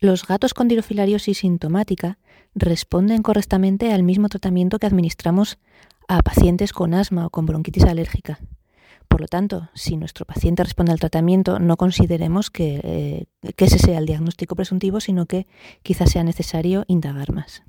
Los gatos con dirofilariosis sintomática responden correctamente al mismo tratamiento que administramos a pacientes con asma o con bronquitis alérgica. Por lo tanto, si nuestro paciente responde al tratamiento, no consideremos que, eh, que ese sea el diagnóstico presuntivo, sino que quizás sea necesario indagar más.